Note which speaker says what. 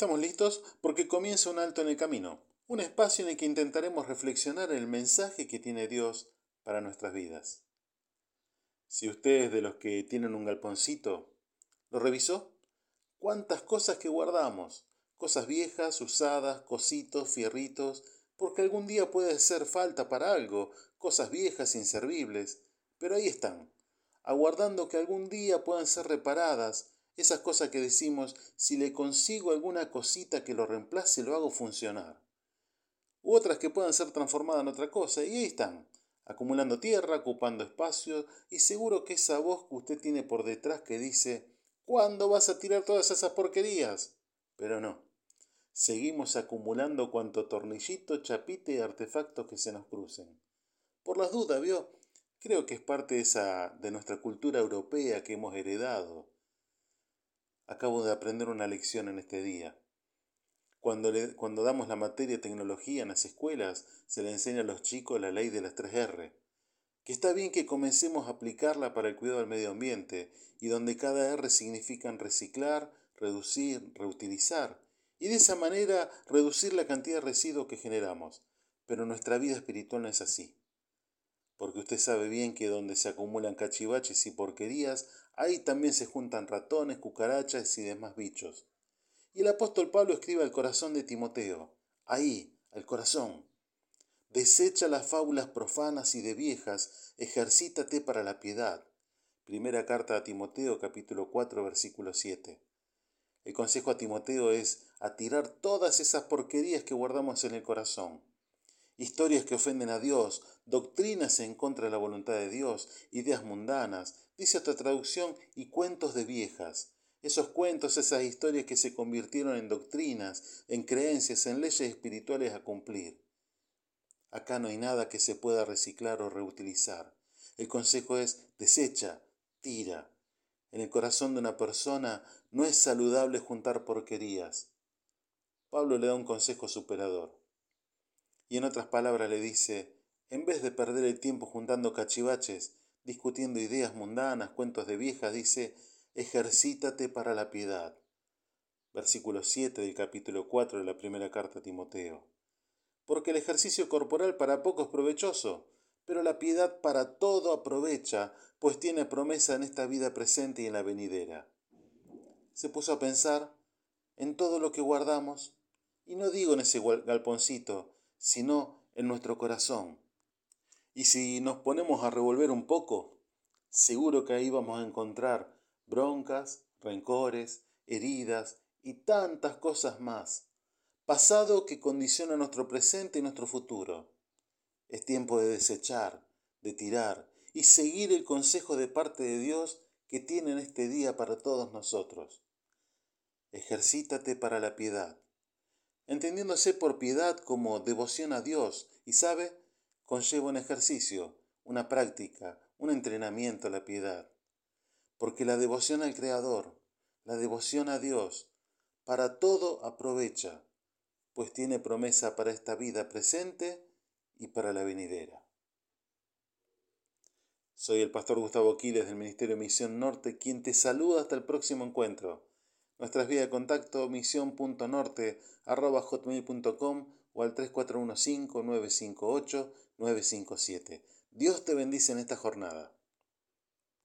Speaker 1: Estamos listos porque comienza un alto en el camino, un espacio en el que intentaremos reflexionar el mensaje que tiene Dios para nuestras vidas. Si usted es de los que tienen un galponcito, ¿lo revisó? ¿Cuántas cosas que guardamos? Cosas viejas, usadas, cositos, fierritos, porque algún día puede ser falta para algo, cosas viejas, inservibles, pero ahí están, aguardando que algún día puedan ser reparadas, esas cosas que decimos, si le consigo alguna cosita que lo reemplace, lo hago funcionar. U otras que puedan ser transformadas en otra cosa, y ahí están, acumulando tierra, ocupando espacio, y seguro que esa voz que usted tiene por detrás que dice, ¿cuándo vas a tirar todas esas porquerías? Pero no. Seguimos acumulando cuanto tornillito, chapite y artefactos que se nos crucen. Por las dudas, vio, creo que es parte de esa de nuestra cultura europea que hemos heredado acabo de aprender una lección en este día. Cuando, cuando damos la materia tecnología en las escuelas, se le enseña a los chicos la ley de las 3R, que está bien que comencemos a aplicarla para el cuidado del medio ambiente, y donde cada R significa reciclar, reducir, reutilizar, y de esa manera reducir la cantidad de residuos que generamos. Pero nuestra vida espiritual no es así porque usted sabe bien que donde se acumulan cachivaches y porquerías, ahí también se juntan ratones, cucarachas y demás bichos. Y el apóstol Pablo escribe al corazón de Timoteo, ahí, al corazón. Desecha las fábulas profanas y de viejas, ejercítate para la piedad. Primera carta a Timoteo capítulo 4 versículo 7. El consejo a Timoteo es a tirar todas esas porquerías que guardamos en el corazón historias que ofenden a Dios, doctrinas en contra de la voluntad de Dios, ideas mundanas, dice otra traducción, y cuentos de viejas. Esos cuentos, esas historias que se convirtieron en doctrinas, en creencias, en leyes espirituales a cumplir. Acá no hay nada que se pueda reciclar o reutilizar. El consejo es desecha, tira. En el corazón de una persona no es saludable juntar porquerías. Pablo le da un consejo superador. Y en otras palabras le dice, en vez de perder el tiempo juntando cachivaches, discutiendo ideas mundanas, cuentos de viejas, dice, ejercítate para la piedad. Versículo 7 del capítulo 4 de la primera carta a Timoteo. Porque el ejercicio corporal para poco es provechoso, pero la piedad para todo aprovecha, pues tiene promesa en esta vida presente y en la venidera. Se puso a pensar en todo lo que guardamos, y no digo en ese galponcito, sino en nuestro corazón. Y si nos ponemos a revolver un poco, seguro que ahí vamos a encontrar broncas, rencores, heridas y tantas cosas más, pasado que condiciona nuestro presente y nuestro futuro. Es tiempo de desechar, de tirar y seguir el consejo de parte de Dios que tiene en este día para todos nosotros. Ejercítate para la piedad entendiéndose por piedad como devoción a Dios, y sabe, conlleva un ejercicio, una práctica, un entrenamiento a la piedad. Porque la devoción al Creador, la devoción a Dios, para todo aprovecha, pues tiene promesa para esta vida presente y para la venidera. Soy el pastor Gustavo Quiles del Ministerio Misión Norte, quien te saluda hasta el próximo encuentro. Nuestras vías de contacto misión.norte.hotmail.com o al 3415-958-957. Dios te bendice en esta jornada.